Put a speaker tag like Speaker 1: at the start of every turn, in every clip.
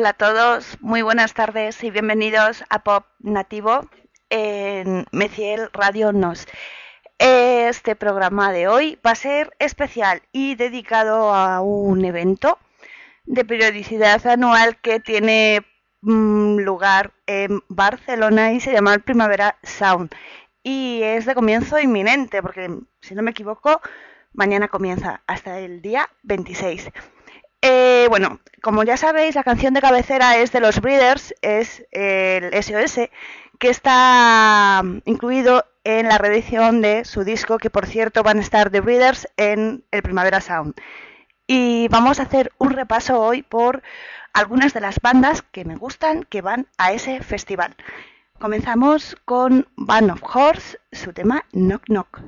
Speaker 1: Hola a todos, muy buenas tardes y bienvenidos a Pop Nativo en Meciel Radio Nos. Este programa de hoy va a ser especial y dedicado a un evento de periodicidad anual que tiene mm, lugar en Barcelona y se llama Primavera Sound. Y es de comienzo inminente, porque si no me equivoco, mañana comienza hasta el día 26. Eh, bueno, como ya sabéis, la canción de cabecera es de los Breeders, es el SOS, que está incluido en la reedición de su disco, que por cierto van a estar The Breeders en el Primavera Sound. Y vamos a hacer un repaso hoy por algunas de las bandas que me gustan que van a ese festival. Comenzamos con Band of Horse, su tema Knock Knock.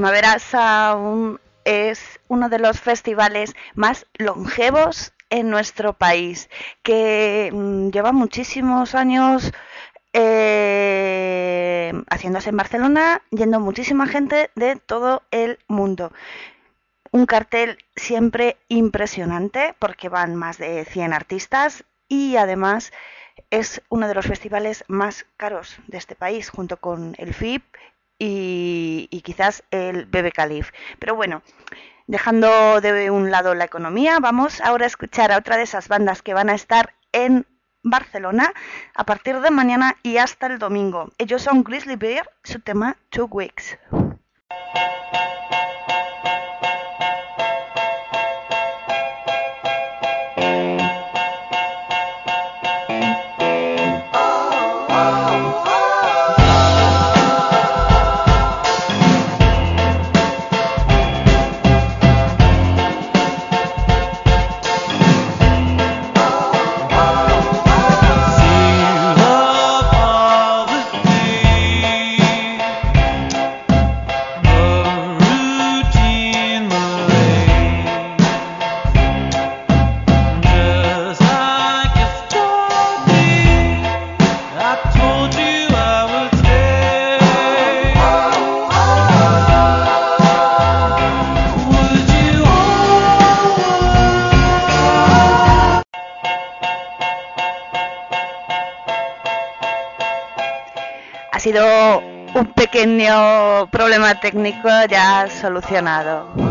Speaker 1: Primavera es uno de los festivales más longevos en nuestro país, que mm, lleva muchísimos años eh, haciéndose en Barcelona, yendo muchísima gente de todo el mundo. Un cartel siempre impresionante porque van más de 100 artistas y además
Speaker 2: es uno de los festivales más caros de este país, junto con el FIP y, quizás el Bebe Calif. Pero bueno, dejando de un lado la economía, vamos ahora a escuchar a otra de esas bandas que van a estar en Barcelona a partir de mañana y hasta el domingo. Ellos son Grizzly Bear, su tema Two Weeks. Sido un pequeño problema técnico ya solucionado.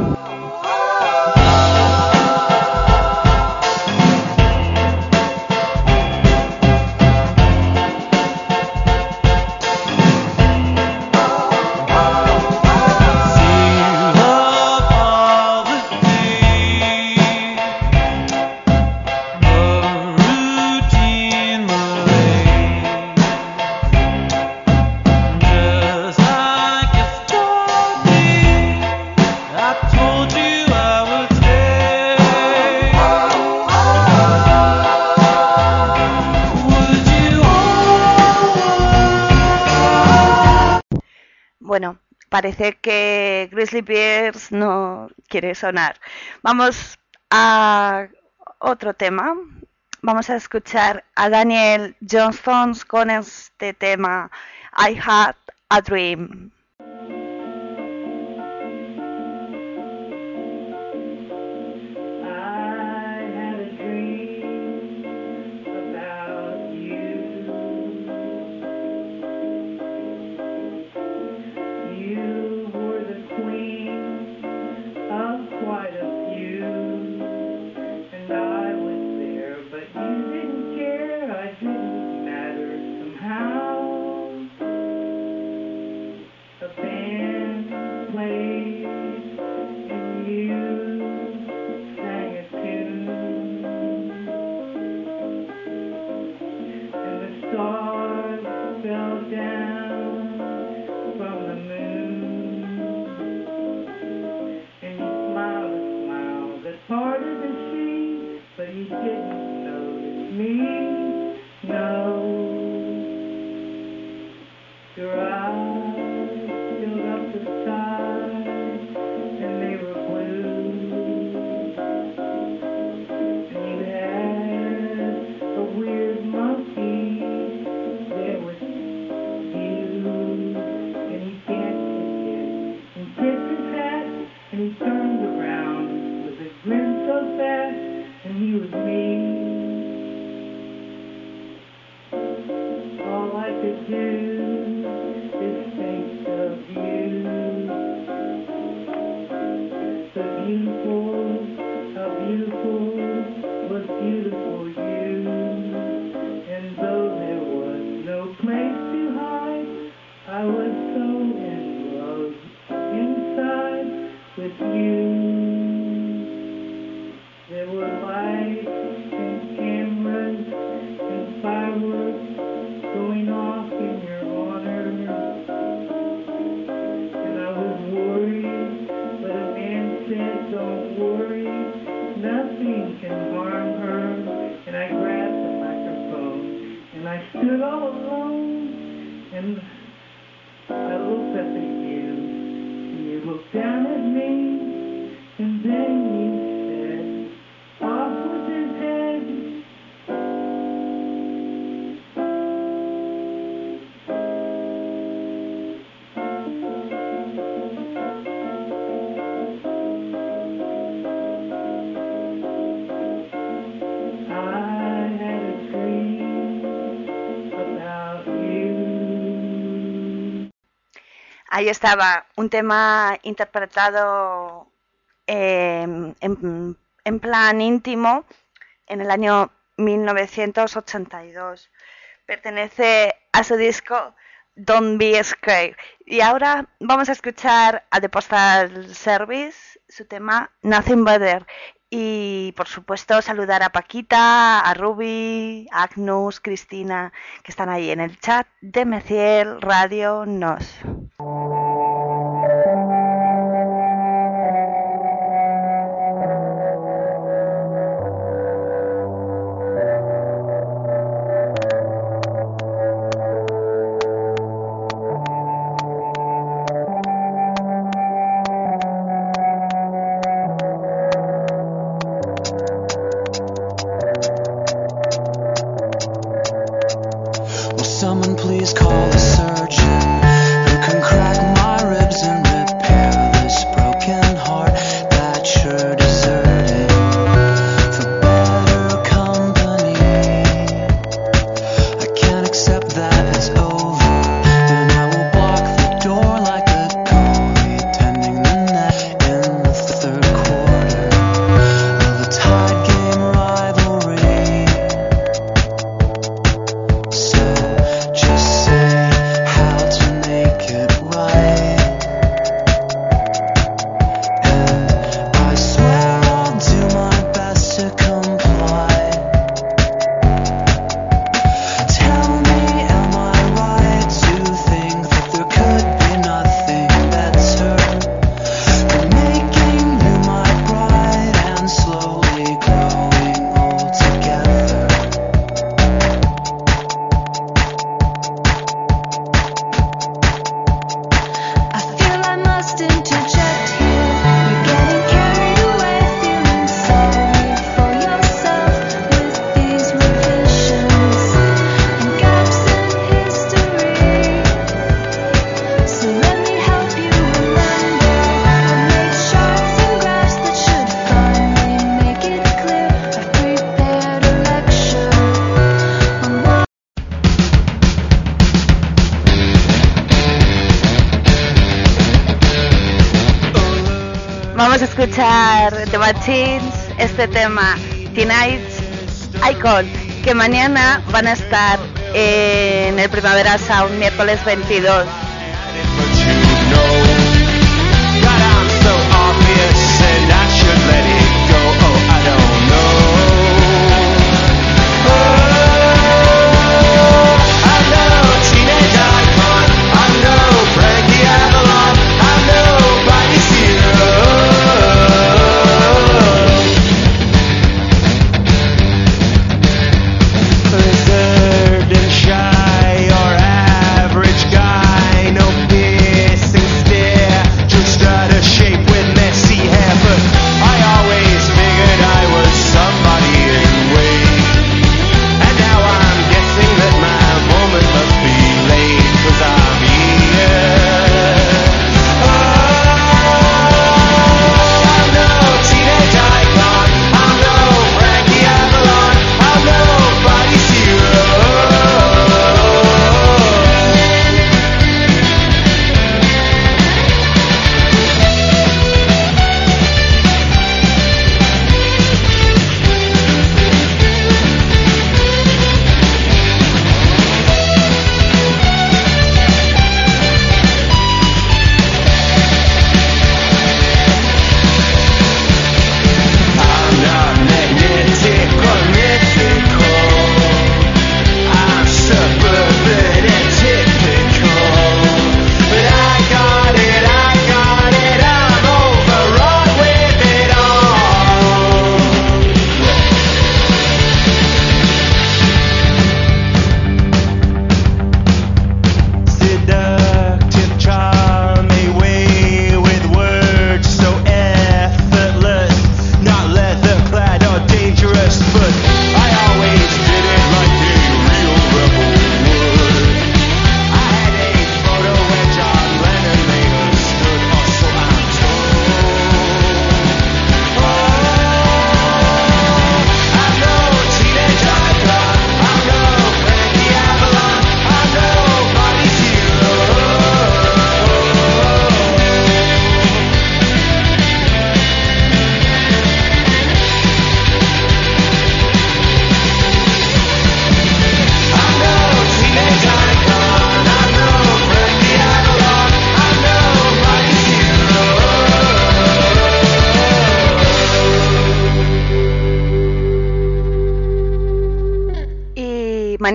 Speaker 2: Parece que Grizzly Bears no quiere sonar. Vamos a otro tema. Vamos a escuchar a Daniel Johnston con este tema I Had a Dream.
Speaker 3: Ahí estaba un tema interpretado em, en, plan íntimo en el año 1982. Pertenece a su disco Don't Be Scared. Y ahora vamos a escuchar a The Postal Service, su tema Nothing Better. Y por supuesto saludar a Paquita, a Ruby, a Agnus, Cristina, que están ahí en el chat de Meciel Radio Nos. Escuchar The Machines, este tema, Tonight's Icon, que mañana van a estar en el Primavera Sound, miércoles 22.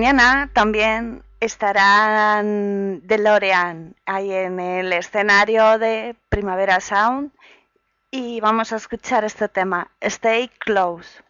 Speaker 4: Mañana también estarán DeLorean ahí en el escenario de Primavera Sound y vamos a escuchar este tema, Stay Close.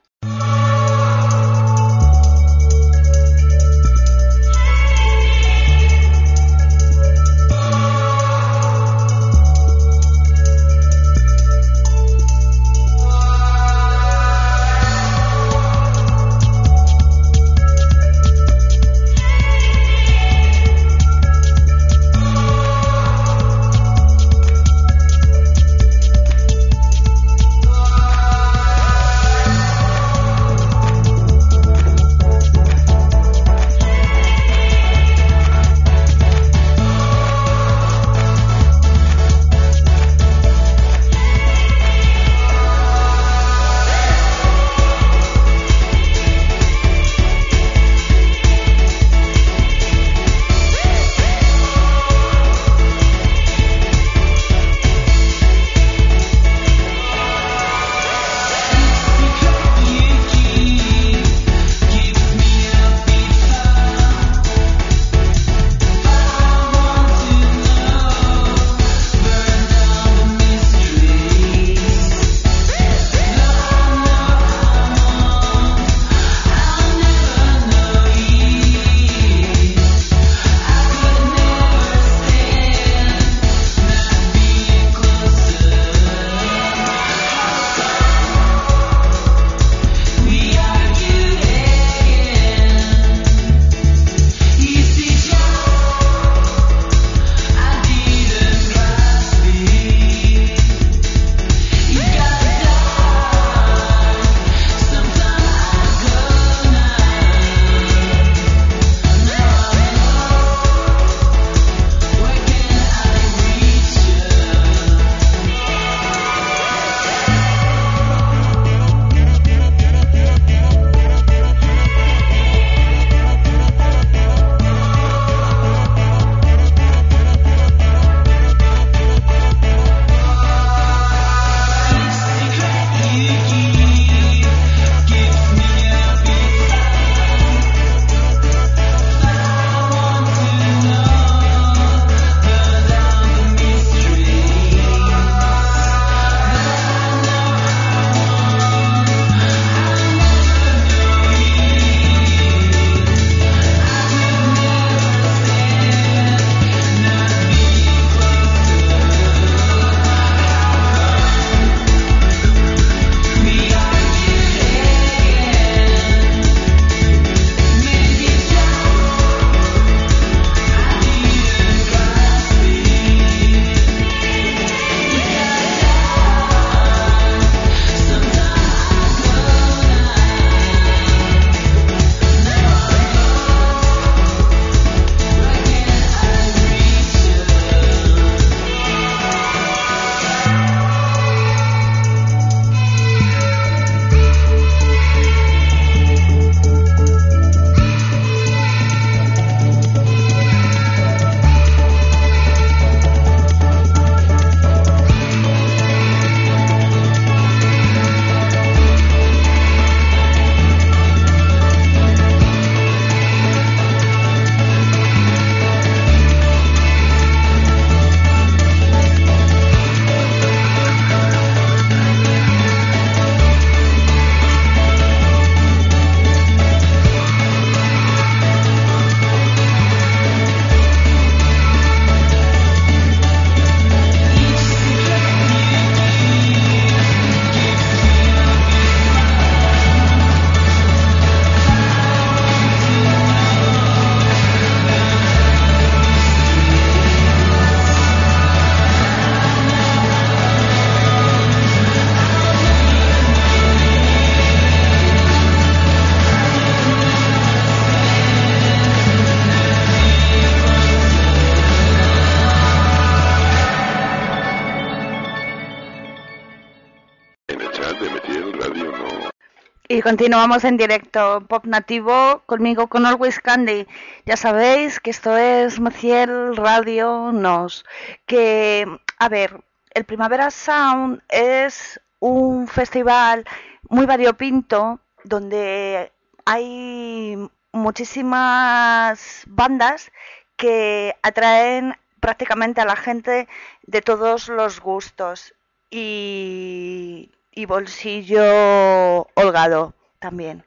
Speaker 4: Continuamos en directo Pop Nativo conmigo con Always Candy. Ya sabéis que esto es Maciel Radio Nos. Que, a ver, el Primavera Sound es un festival muy variopinto donde hay muchísimas bandas que atraen prácticamente a la gente de todos los gustos y, bolsillo holgado también.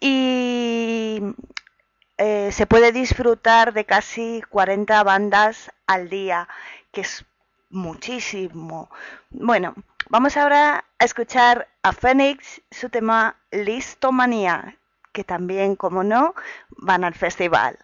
Speaker 4: Y eh, se puede disfrutar de casi 40 bandas al día, que es muchísimo. Bueno, vamos ahora a escuchar a Phoenix su tema Listomanía, que también, como no, van al festival.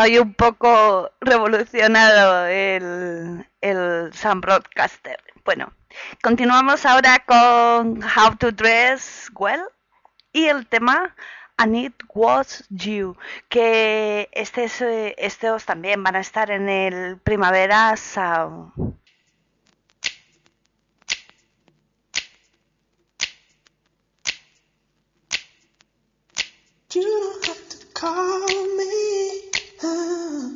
Speaker 4: Estoy un poco revolucionado el, el Sun Broadcaster. Bueno, continuamos ahora con How to Dress Well y el tema And It Was You, que este estos también van a estar en el Primavera Sound. You don't have to call me.
Speaker 5: Ah,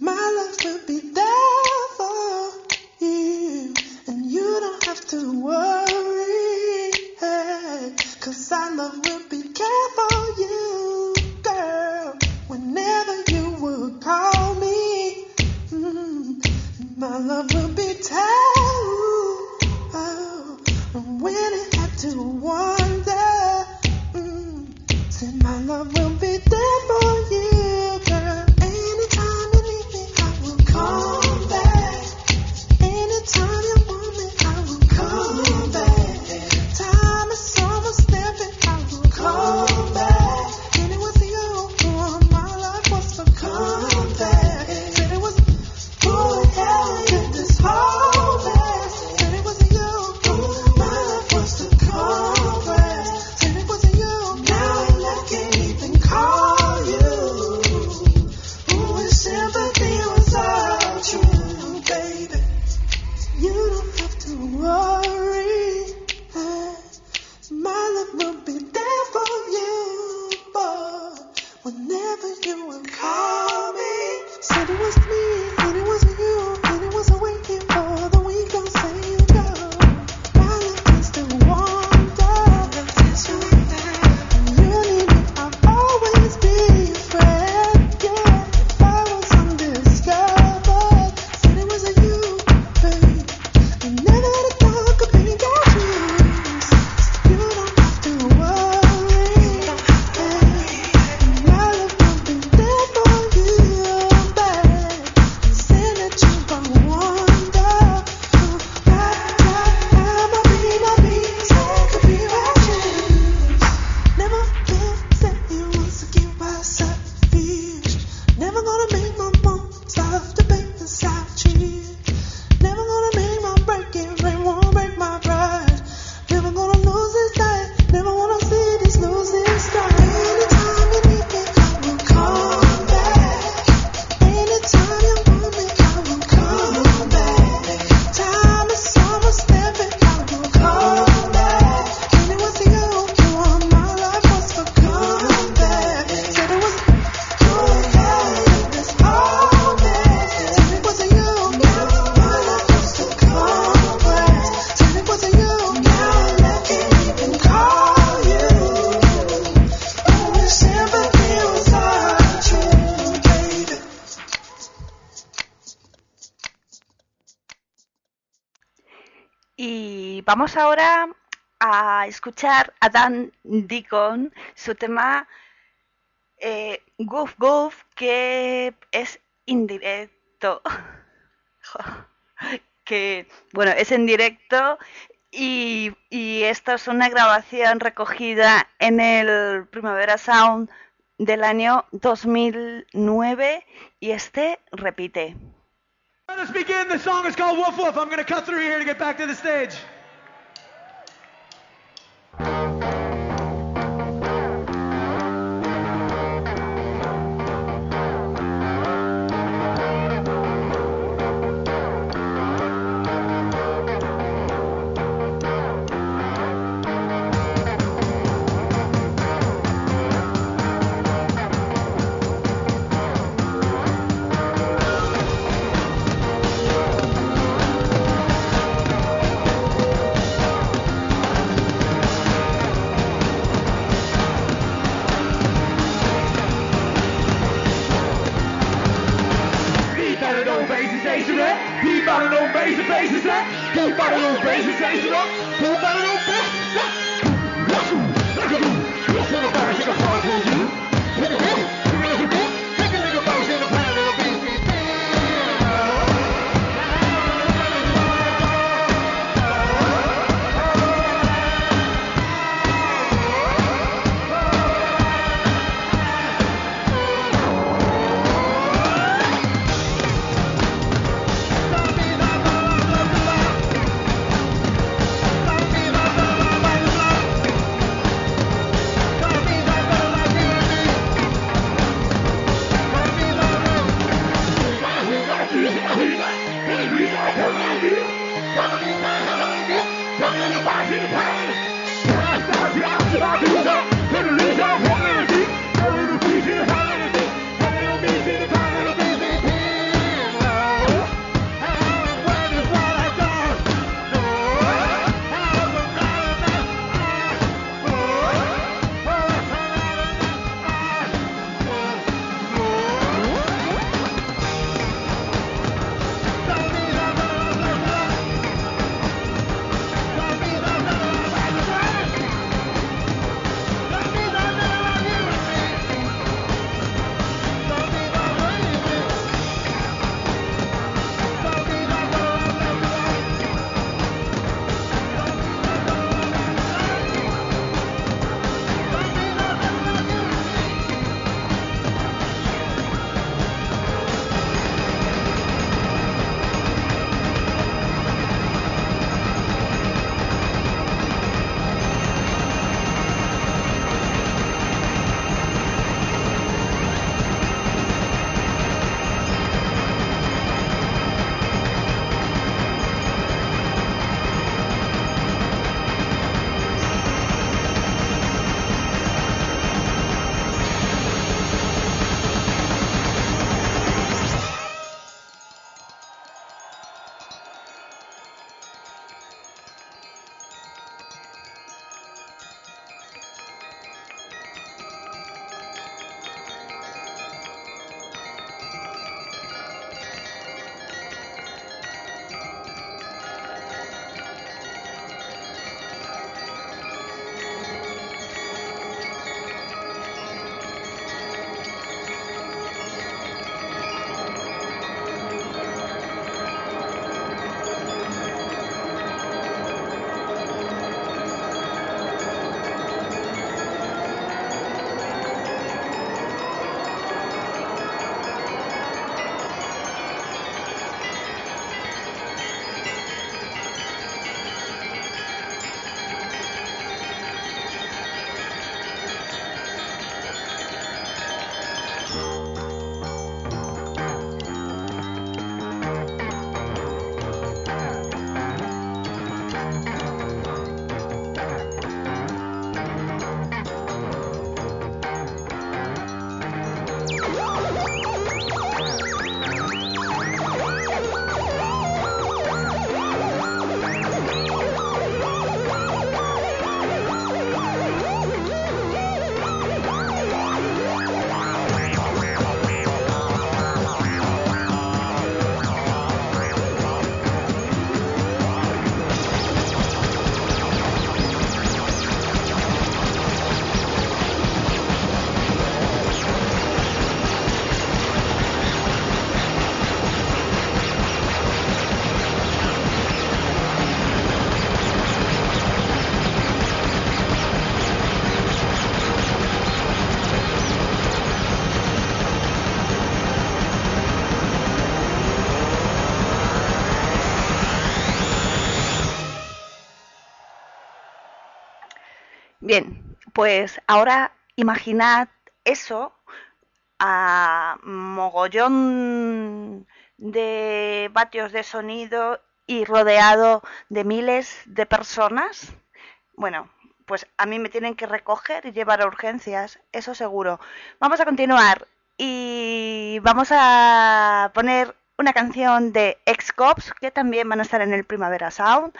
Speaker 6: my love will be there for you, and you don't have to worry. Hey, Cause my love will be there for you, girl. Whenever you would call me, mm, my love will be there. And when it had to wonder, mm, my love will be there for you.
Speaker 5: Vamos ahora a escuchar a Dan Deacon, su tema eh, Goof Goof, que es indirecto. que, bueno, es en directo y, y esto es una grabación recogida en el Primavera Sound del año 2009 y este repite.
Speaker 7: Let us begin. The song is called Woof Woof. I'm going to cut through here to get back to the stage.
Speaker 3: Pues ahora imaginad eso a mogollón de vatios de sonido y rodeado de miles de personas. Bueno, pues a mí me tienen que recoger y llevar a urgencias, eso seguro. Vamos a continuar y vamos a poner una canción de Ex-Cops que también van a estar en el Primavera Sound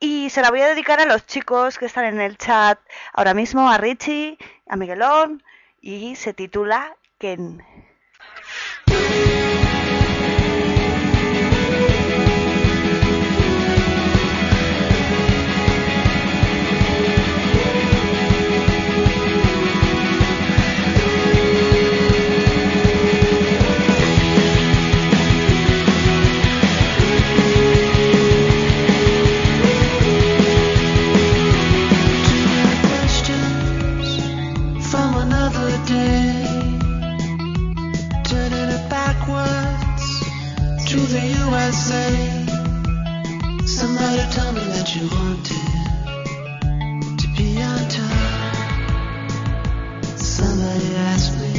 Speaker 3: y se la voy a dedicar a los chicos que están en el chat ahora mismo, a Richie, a Miguelón y se titula Ken. Somebody asked me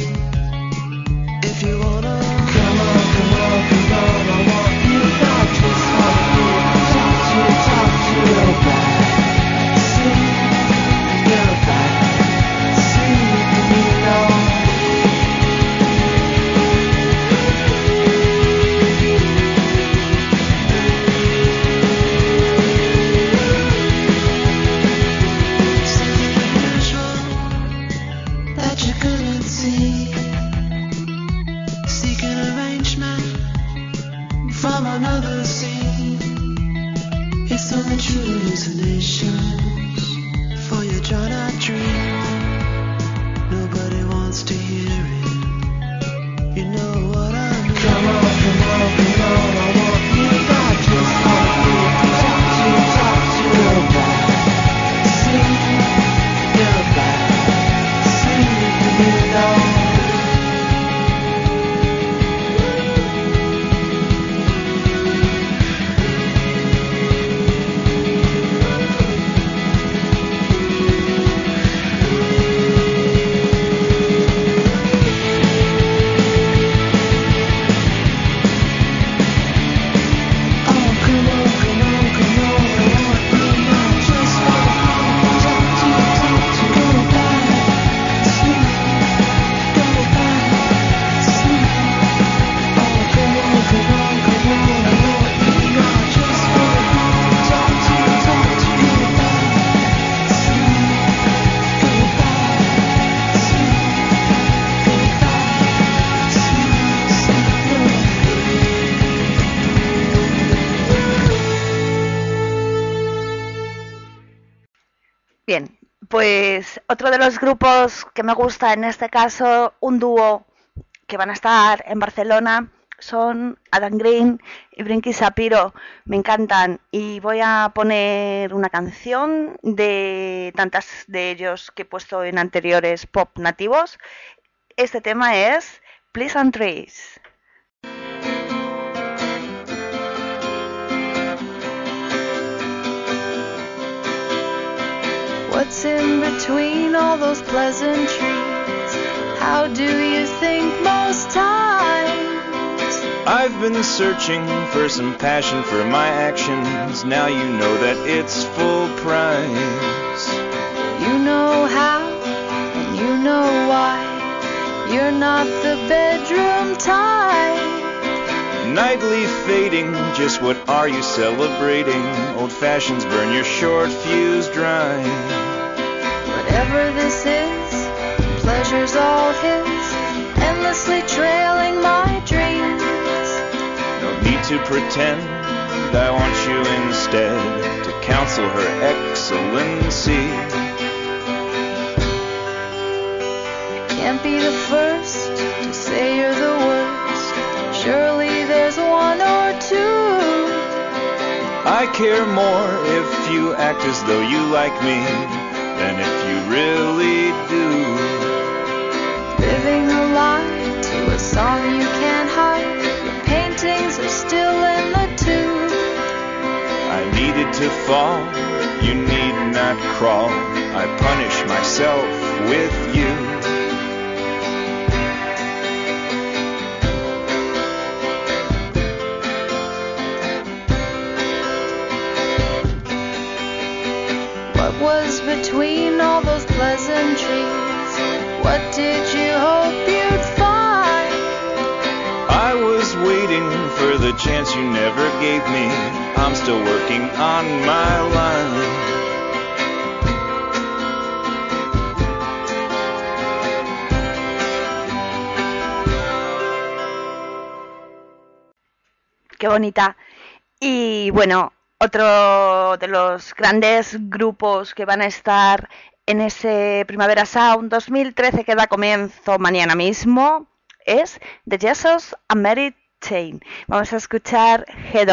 Speaker 3: otro de los grupos que me gusta, en este caso un dúo que van a estar en Barcelona, son Adam Green y Brinky Sapiro. Me encantan y voy a poner una canción de tantas de ellos que he puesto en anteriores pop nativos. Este tema es Pleasant Trees.
Speaker 8: What's in between all those pleasantries? How do you think most times?
Speaker 9: I've been searching for some passion for my actions. Now you know that it's full price.
Speaker 8: You know how, and you know why. You're not the bedroom type.
Speaker 9: Nightly fading, just what are you celebrating? Old fashions burn your short fuse dry.
Speaker 8: Whatever this is, pleasure's all his, endlessly trailing my dreams.
Speaker 9: No need to pretend, I want you instead to counsel her excellency.
Speaker 8: Can't be the first to say you're the
Speaker 9: I care more if you act as though you like me than if you really do.
Speaker 8: Living a lie to a song you can't hide. Your paintings are still in the tube.
Speaker 9: I needed to fall, you need not crawl. I punish myself with you.
Speaker 8: Was between all those pleasantries? What did you hope you'd find?
Speaker 9: I was waiting for the chance you never gave me. I'm still working on my line.
Speaker 10: Qué bonita. Y bueno, otro de los grandes grupos que van a estar en ese Primavera Sound 2013 que da comienzo mañana mismo es The Jesus and Mary Chain. Vamos a escuchar Head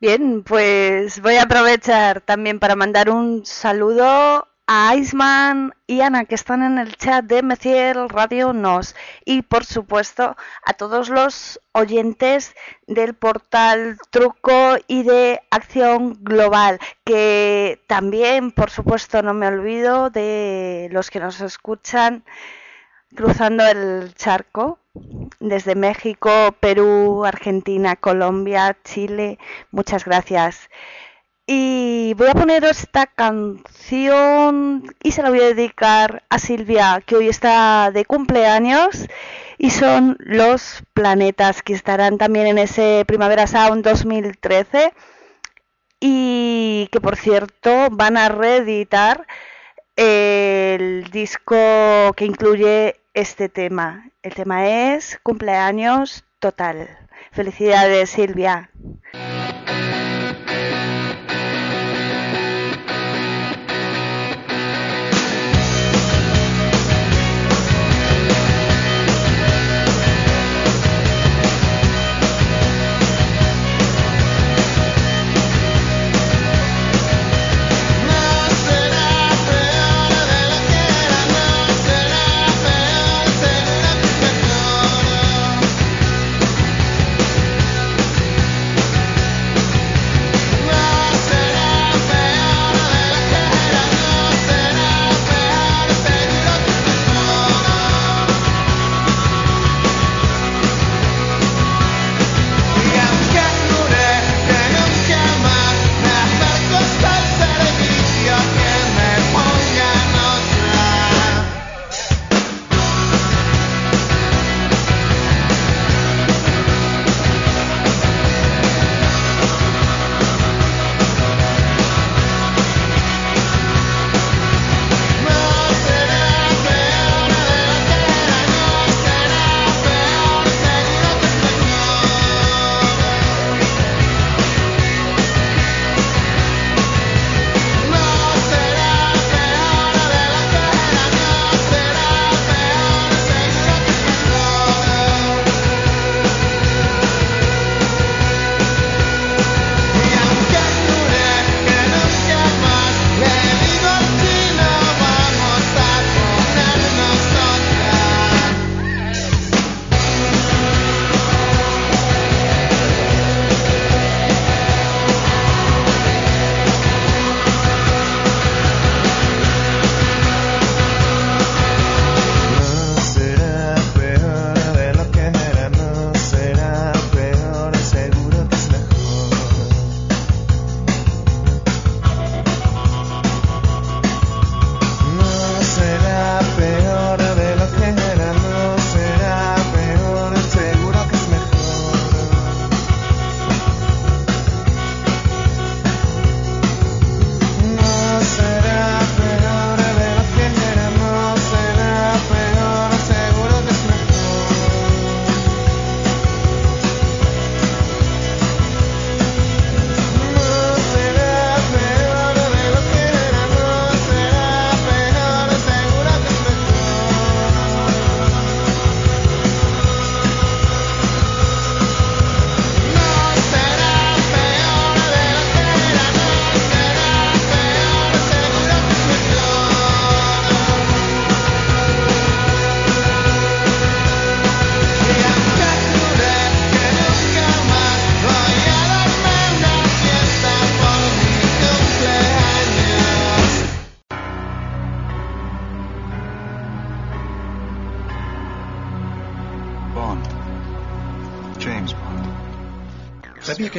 Speaker 1: Bien, pues voy a aprovechar también para mandar un saludo a Iceman y Ana que están en el chat de Meciel Radio Nos. Y por supuesto a todos los oyentes del portal Truco y de Acción Global que también por supuesto no me olvido de los que nos escuchan cruzando el charco desde México, Perú, Argentina, Colombia, Chile. Muchas gracias. Y voy a poner esta canción y se la voy a dedicar a Silvia, que hoy está de cumpleaños. Y son los planetas que estarán también en ese Primavera Sound 2013. Y que por cierto van a reeditar el disco que incluye este tema. El tema es Cumpleaños Total. Felicidades Silvia.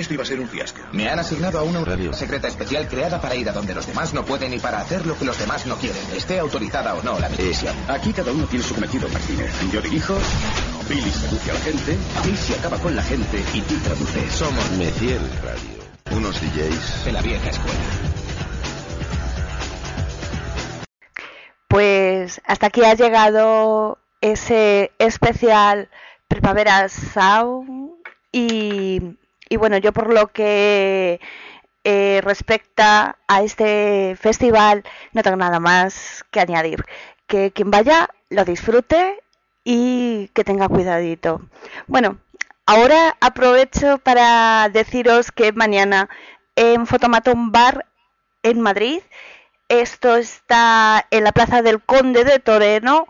Speaker 11: Esto iba a ser un fiasco.
Speaker 12: Me han asignado a una
Speaker 13: Radio.
Speaker 12: secreta especial creada para ir a donde los demás no pueden y para hacer lo que los demás no quieren, esté autorizada o no la misión.
Speaker 11: Aquí cada uno tiene su cometido, Martínez. Yo dirijo, Billy seduce a la gente, Casey acaba con la gente y tú traduces.
Speaker 12: Somos
Speaker 13: Meciel Radio. Unos DJs.
Speaker 12: de la vieja escuela.
Speaker 1: Pues hasta aquí ha llegado ese especial Primavera Sound y, y bueno, yo por lo que eh, respecta a este festival no tengo nada más que añadir. Que quien vaya lo disfrute y que tenga cuidadito. Bueno,
Speaker 5: ahora aprovecho para deciros que mañana en Fotomatón Bar en Madrid, esto está en la Plaza del Conde de Toreno,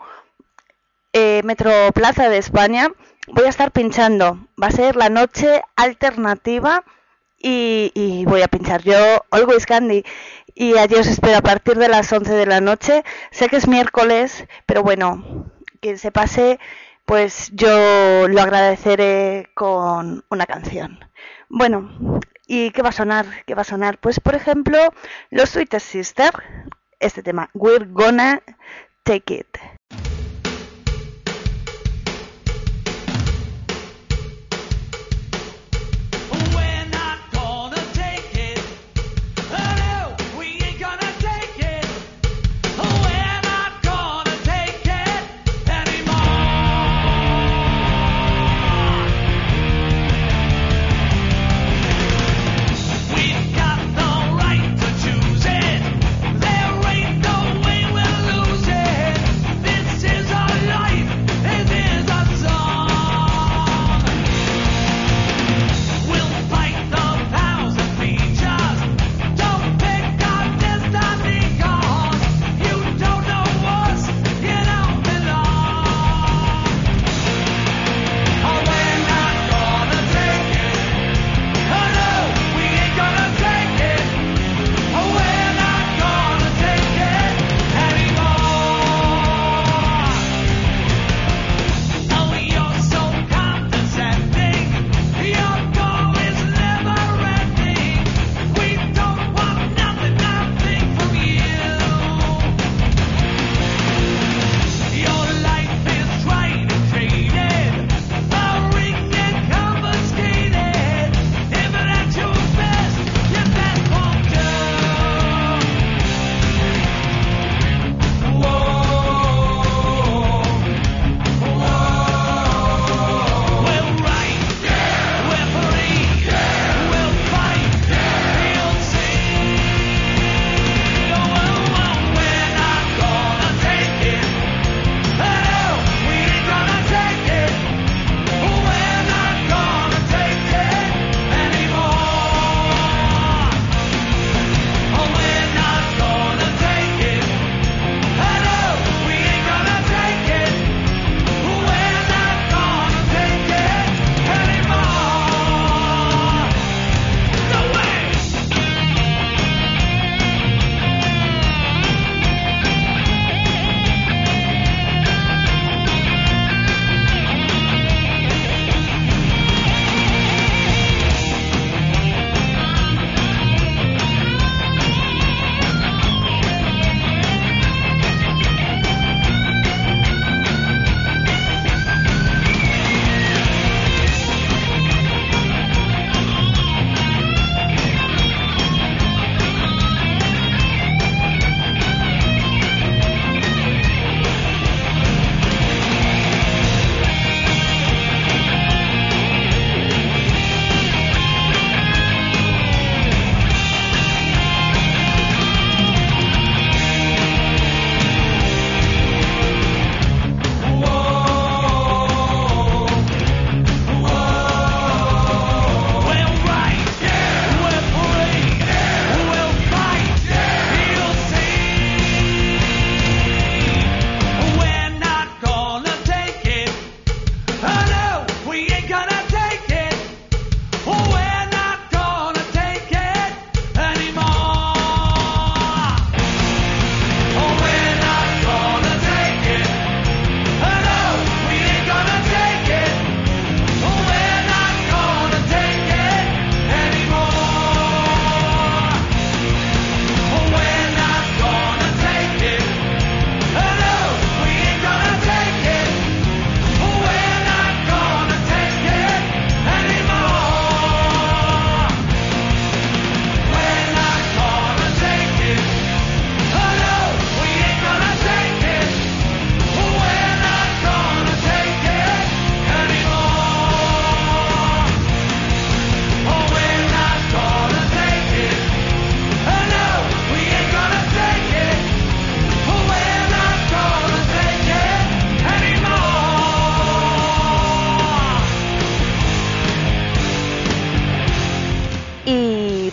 Speaker 5: eh, Metro Plaza de España, voy a estar pinchando. Va a ser la noche alternativa y, y voy a pinchar yo Always Candy. Y allí os espero a partir de las 11 de la noche. Sé que es miércoles, pero bueno, que se pase, pues yo lo agradeceré con una canción. Bueno, ¿y qué va a sonar? ¿Qué va a sonar? Pues por ejemplo, los Sweetest Sister, este tema, We're Gonna Take It.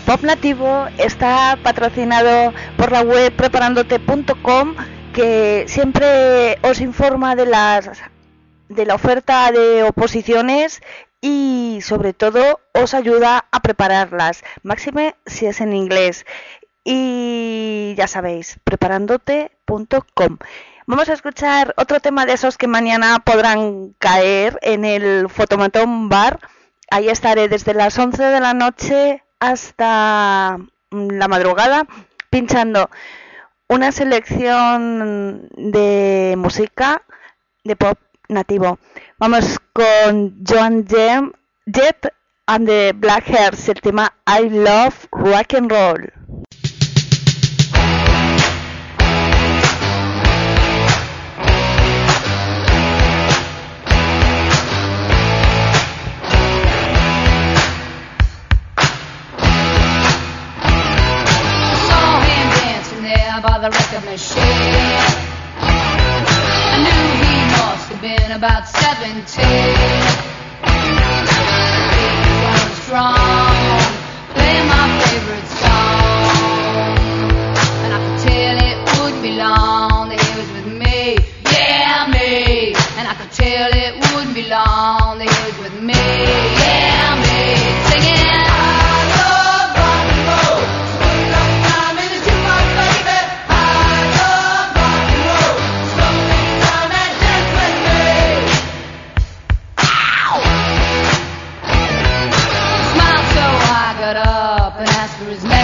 Speaker 5: Pop Nativo está patrocinado por la web preparandote.com que siempre os informa de las de la oferta de oposiciones y sobre todo os ayuda a prepararlas, máxime si es en inglés. Y ya sabéis, preparandote.com. Vamos a escuchar otro tema de esos que mañana podrán caer en el Fotomatón Bar. Ahí estaré desde las 11 de la noche hasta mm, la madrugada pinchando una selección de música de pop nativo. Vamos con Joan Jem, Jet and the Black Hairs, el tema I Love Rock and Roll.
Speaker 14: By the record machine. I knew he must have been about 17. He was strong, Is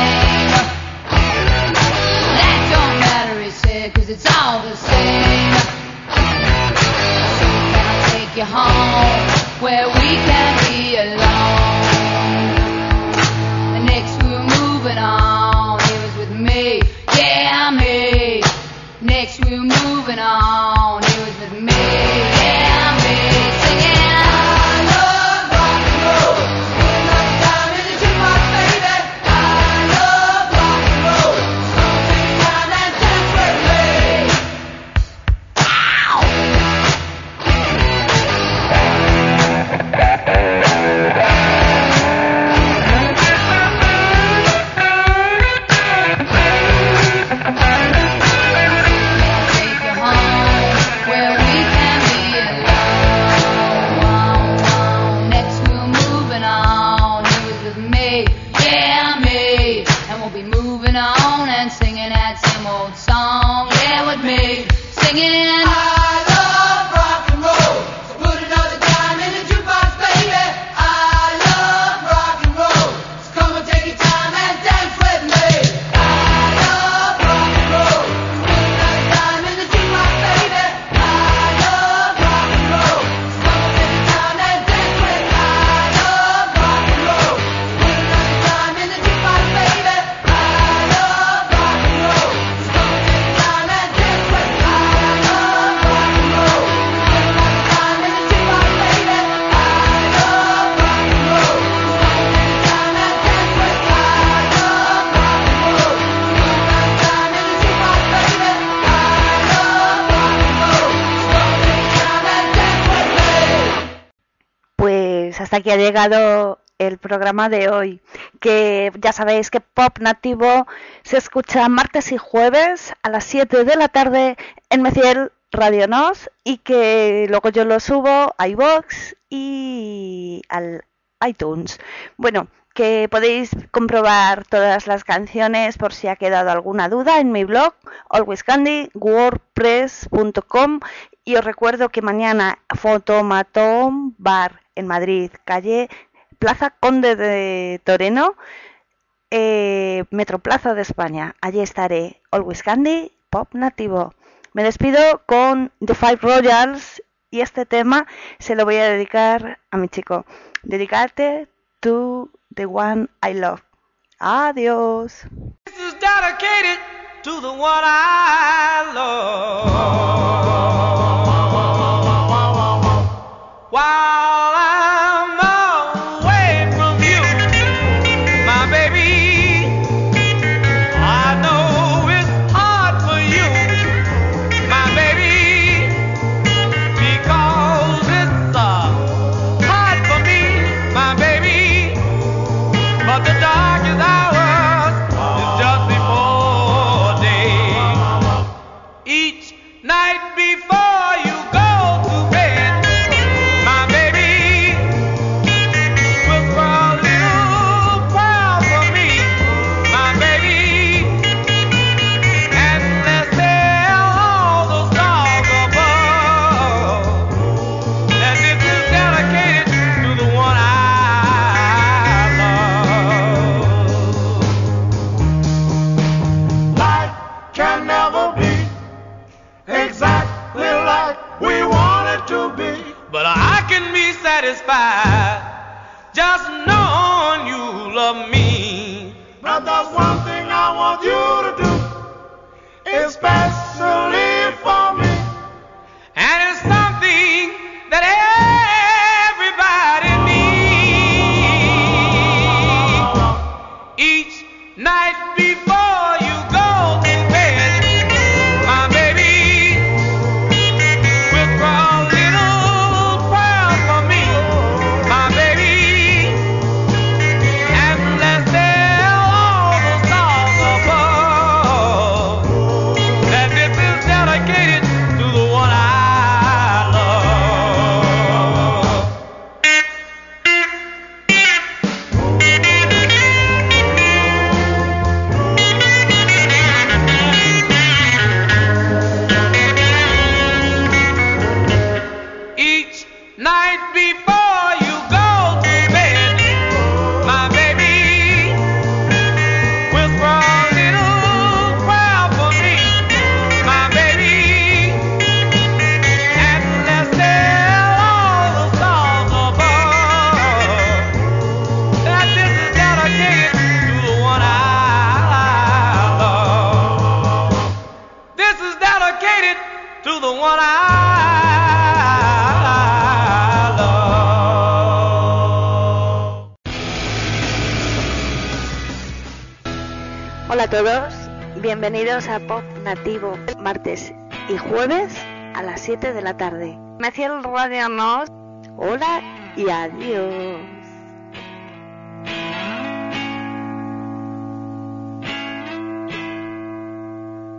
Speaker 5: Pues hasta aquí ha llegado el programa de hoy, que ya sabéis que Pop Nativo se escucha martes y jueves a las 7 de la tarde en Meciel Radio Nos y que luego yo lo subo a iVoox y al iTunes. Bueno, que podéis comprobar todas las canciones por si ha quedado alguna duda en mi blog alwayscandy.wordpress.com y os recuerdo que mañana Fotomatón Bar en Madrid, calle Plaza Conde de Toreno, eh, Metroplaza de España. Allí estaré. Always Candy, Pop Nativo. Me despido con The Five Royals y este tema se lo voy a dedicar a mi chico. Dedicarte to the one I love. Adiós.
Speaker 15: While
Speaker 16: satisfied just knowing you love me.
Speaker 1: But there's one thing I want you to do
Speaker 16: is
Speaker 15: pass todos, bienvenidos a Pop Nativo, martes y jueves a las 7 de la tarde. Me hacía el radio nos. Hola y adiós.